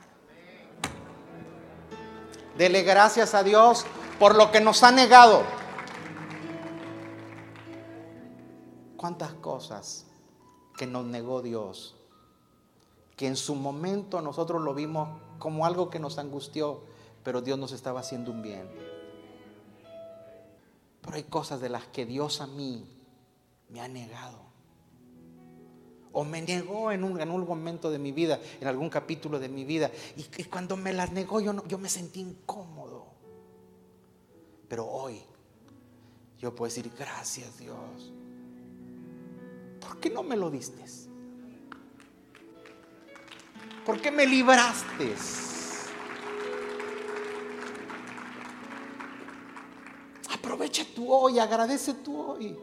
Speaker 2: Dele gracias a Dios por lo que nos ha negado. cuántas cosas que nos negó Dios, que en su momento nosotros lo vimos como algo que nos angustió, pero Dios nos estaba haciendo un bien. Pero hay cosas de las que Dios a mí me ha negado. O me negó en un, un momento de mi vida, en algún capítulo de mi vida. Y, cuando me las negó yo, yo me sentí incómodo. Pero hoy yo puedo decir, gracias Dios ¿Por qué no me lo diste? ¿Por qué me libraste? Aprovecha tu hoy, agradece tu hoy.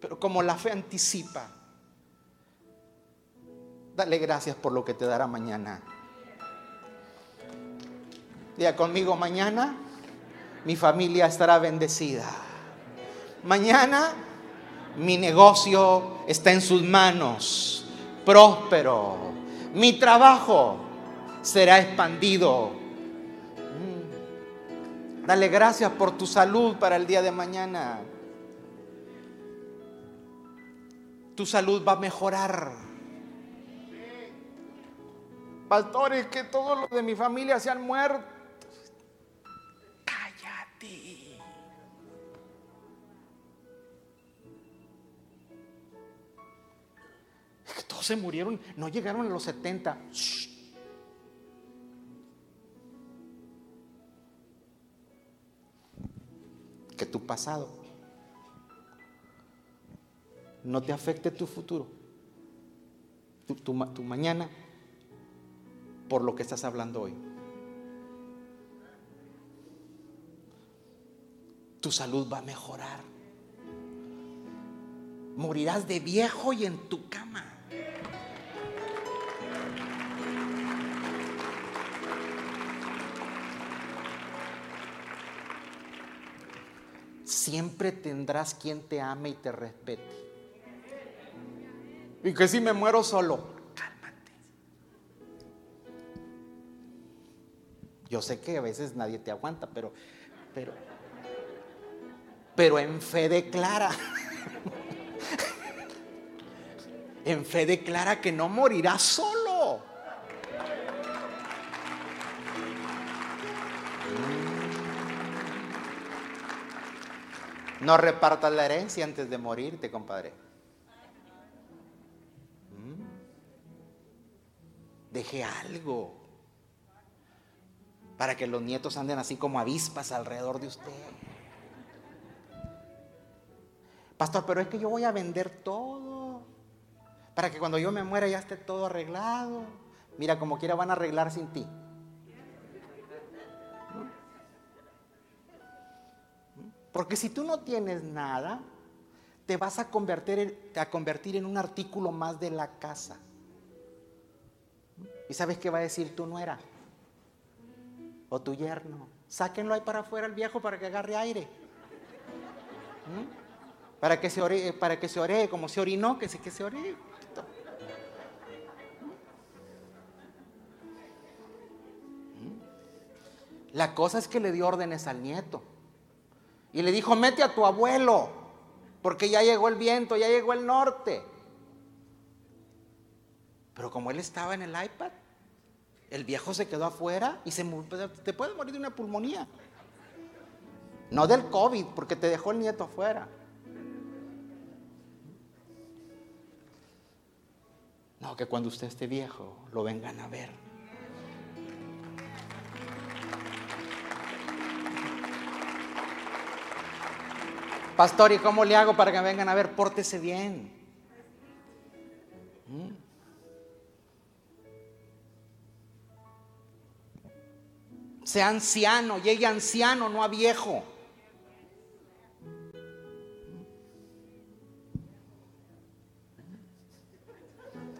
Speaker 2: Pero como la fe anticipa, Dale gracias por lo que te dará mañana. Diga conmigo, mañana mi familia estará bendecida. Mañana mi negocio está en sus manos, próspero. Mi trabajo será expandido. Dale gracias por tu salud para el día de mañana. Tu salud va a mejorar. Pastores, que todos los de mi familia se han muerto. todos se murieron, no llegaron a los 70. Que tu pasado no te afecte tu futuro, tu, tu mañana, por lo que estás hablando hoy. Tu salud va a mejorar. Morirás de viejo y en tu cama. Siempre tendrás quien te ame y te respete. Y que si me muero solo, cálmate. Yo sé que a veces nadie te aguanta, pero, pero, pero en fe declara, en fe declara que no morirás solo. No repartas la herencia antes de morirte, compadre. ¿Mm? Deje algo para que los nietos anden así como avispas alrededor de usted. Pastor, pero es que yo voy a vender todo para que cuando yo me muera ya esté todo arreglado. Mira, como quiera van a arreglar sin ti. Porque si tú no tienes nada, te vas a convertir, en, a convertir en un artículo más de la casa. ¿Y sabes qué va a decir tu nuera? O tu yerno. Sáquenlo ahí para afuera el viejo para que agarre aire. ¿Mm? Para que se ore, para que se como se orinó, que se, que se ore. ¿Mm? La cosa es que le dio órdenes al nieto. Y le dijo, mete a tu abuelo, porque ya llegó el viento, ya llegó el norte. Pero como él estaba en el iPad, el viejo se quedó afuera y se te puede morir de una pulmonía. No del COVID, porque te dejó el nieto afuera. No, que cuando usted esté viejo, lo vengan a ver. Pastor, ¿y cómo le hago para que vengan a ver? Pórtese bien. ¿Mm? Sea anciano, llegue anciano, no a viejo.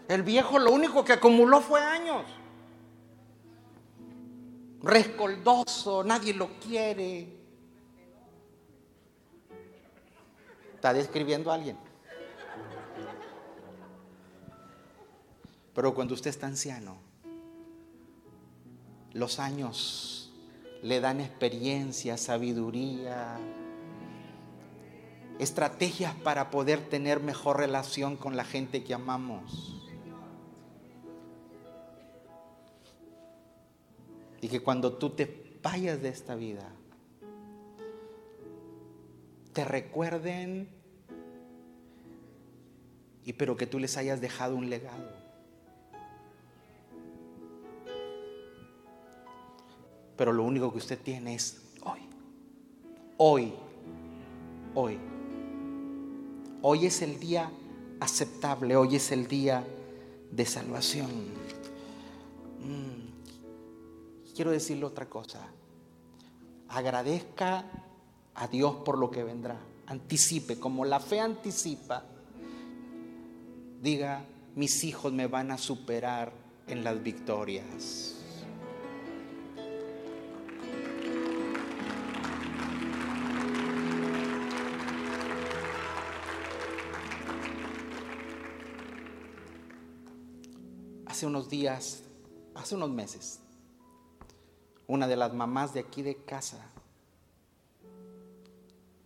Speaker 2: El viejo lo único que acumuló fue años. Rescoldoso, nadie lo quiere. Está describiendo a alguien. Pero cuando usted está anciano, los años le dan experiencia, sabiduría, estrategias para poder tener mejor relación con la gente que amamos. Y que cuando tú te vayas de esta vida, te recuerden y pero que tú les hayas dejado un legado. Pero lo único que usted tiene es hoy. Hoy. Hoy. Hoy es el día aceptable, hoy es el día de salvación. Mm. Quiero decirle otra cosa. Agradezca a Dios por lo que vendrá. Anticipe, como la fe anticipa, diga, mis hijos me van a superar en las victorias. Hace unos días, hace unos meses, una de las mamás de aquí de casa,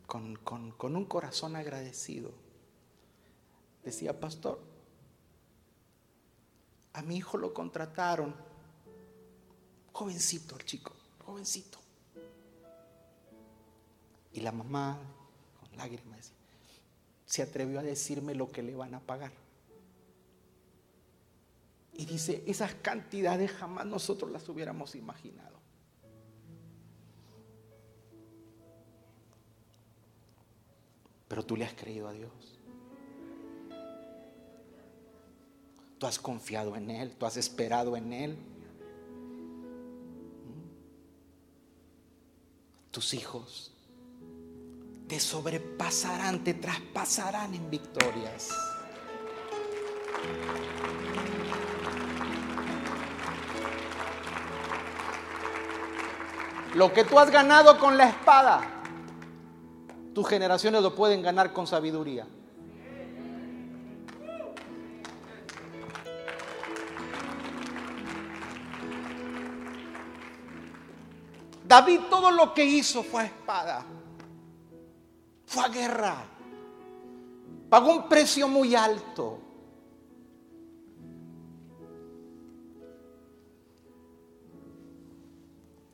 Speaker 2: con, con un corazón agradecido, decía, pastor, a mi hijo lo contrataron. Jovencito el chico, jovencito. Y la mamá, con lágrimas, se atrevió a decirme lo que le van a pagar. Y dice, esas cantidades jamás nosotros las hubiéramos imaginado. Pero tú le has creído a Dios. Tú has confiado en Él, tú has esperado en Él. Tus hijos te sobrepasarán, te traspasarán en victorias. Lo que tú has ganado con la espada, tus generaciones lo pueden ganar con sabiduría. David todo lo que hizo fue a espada, fue a guerra, pagó un precio muy alto.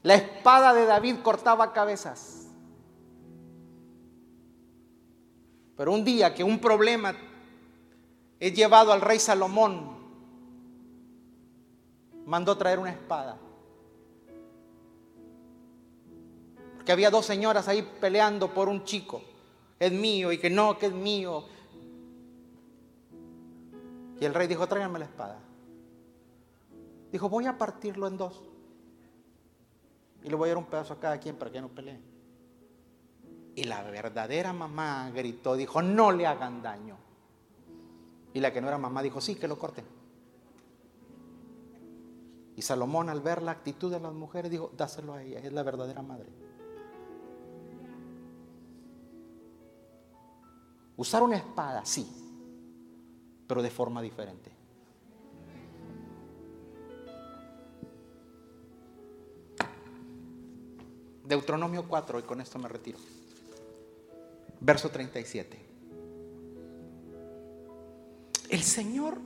Speaker 2: La espada de David cortaba cabezas. Pero un día que un problema es llevado al rey Salomón, mandó traer una espada. Porque había dos señoras ahí peleando por un chico. Es mío y que no, que es mío. Y el rey dijo, tráiganme la espada. Dijo, voy a partirlo en dos. Y le voy a dar un pedazo a cada quien para que no peleen. Y la verdadera mamá gritó, dijo, no le hagan daño. Y la que no era mamá dijo, sí, que lo corten. Y Salomón al ver la actitud de las mujeres dijo, dáselo a ella, es la verdadera madre. Usar una espada, sí, pero de forma diferente. Deuteronomio 4, y con esto me retiro. Verso 37. El Señor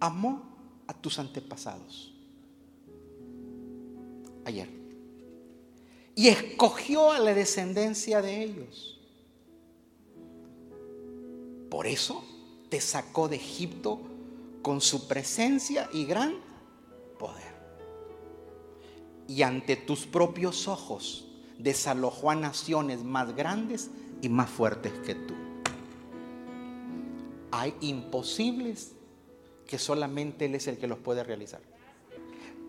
Speaker 2: amó a tus antepasados ayer y escogió a la descendencia de ellos por eso te sacó de Egipto con su presencia y gran poder. Y ante tus propios ojos desalojó a naciones más grandes y más fuertes que tú. Hay imposibles que solamente Él es el que los puede realizar.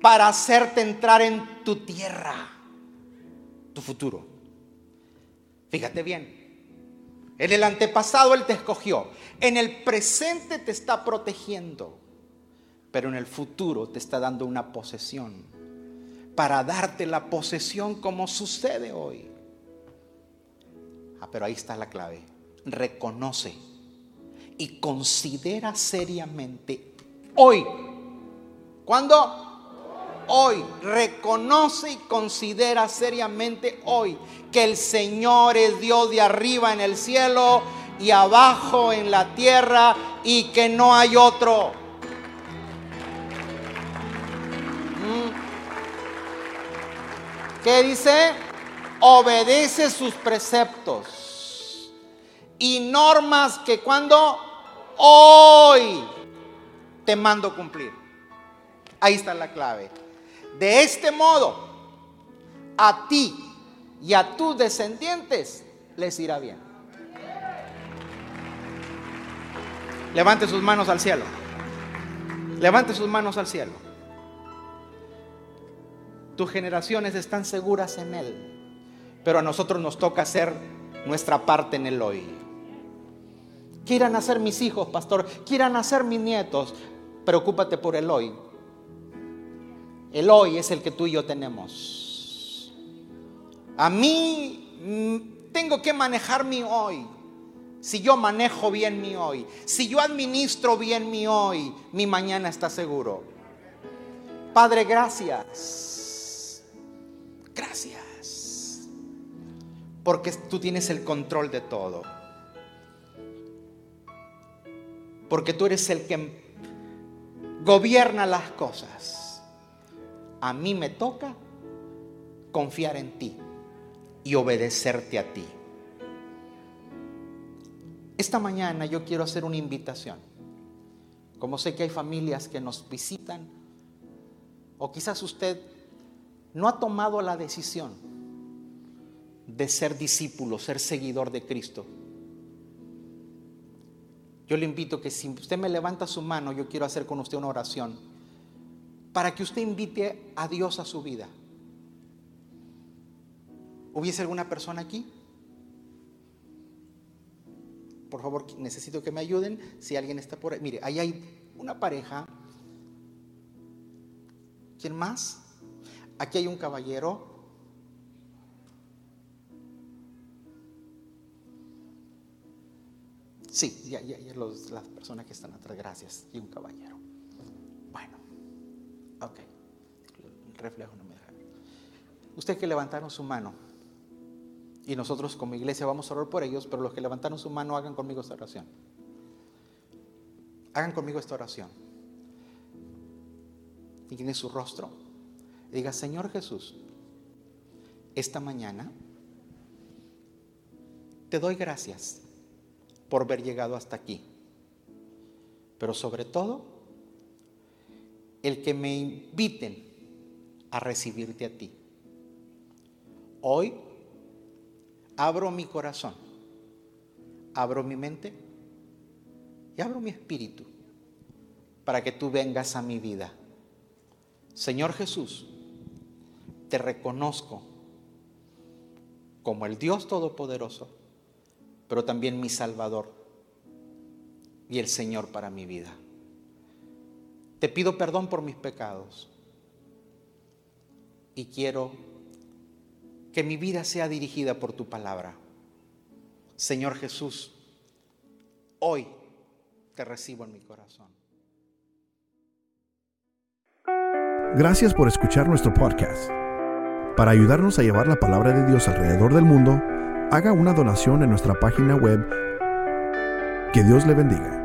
Speaker 2: Para hacerte entrar en tu tierra, tu futuro. Fíjate bien, en el antepasado Él te escogió. En el presente te está protegiendo. Pero en el futuro te está dando una posesión. Para darte la posesión como sucede hoy. Ah, pero ahí está la clave. Reconoce y considera seriamente hoy. ¿Cuándo? hoy, reconoce y considera seriamente hoy que el Señor es Dios de arriba en el cielo y abajo en la tierra y que no hay otro. ¿Mm? ¿Qué dice? Obedece sus preceptos y normas que cuando hoy te mando cumplir. Ahí está la clave. De este modo, a ti y a tus descendientes les irá bien. Levante sus manos al cielo. Levante sus manos al cielo. Tus generaciones están seguras en Él, pero a nosotros nos toca hacer nuestra parte en el hoy. Quieran hacer mis hijos, pastor. Quieran hacer mis nietos. Preocúpate por el hoy. El hoy es el que tú y yo tenemos. A mí mm, tengo que manejar mi hoy. Si yo manejo bien mi hoy, si yo administro bien mi hoy, mi mañana está seguro. Padre, gracias. Gracias. Porque tú tienes el control de todo. Porque tú eres el que gobierna las cosas. A mí me toca confiar en ti y obedecerte a ti. Esta mañana yo quiero hacer una invitación. Como sé que hay familias que nos visitan, o quizás usted no ha tomado la decisión de ser discípulo, ser seguidor de Cristo. Yo le invito que si usted me levanta su mano, yo quiero hacer con usted una oración para que usted invite a Dios a su vida. ¿Hubiese alguna persona aquí? Por favor, necesito que me ayuden. Si alguien está por ahí. Mire, ahí hay una pareja. ¿Quién más? Aquí hay un caballero. Sí, ya, ya, ya las personas que están atrás, gracias. Y un caballero. Bueno, ok. El reflejo no me deja. Usted que levantaron su mano. Y nosotros como iglesia vamos a orar por ellos, pero los que levantaron su mano hagan conmigo esta oración. Hagan conmigo esta oración. Tiene su rostro. diga, Señor Jesús, esta mañana te doy gracias por haber llegado hasta aquí. Pero sobre todo, el que me inviten a recibirte a ti. Hoy abro mi corazón, abro mi mente y abro mi espíritu para que tú vengas a mi vida. Señor Jesús, te reconozco como el Dios Todopoderoso, pero también mi Salvador y el Señor para mi vida. Te pido perdón por mis pecados y quiero que mi vida sea dirigida por tu palabra. Señor Jesús, hoy te recibo en mi corazón.
Speaker 1: Gracias por escuchar nuestro podcast. Para ayudarnos a llevar la palabra de Dios alrededor del mundo, haga una donación en nuestra página web. Que Dios le bendiga.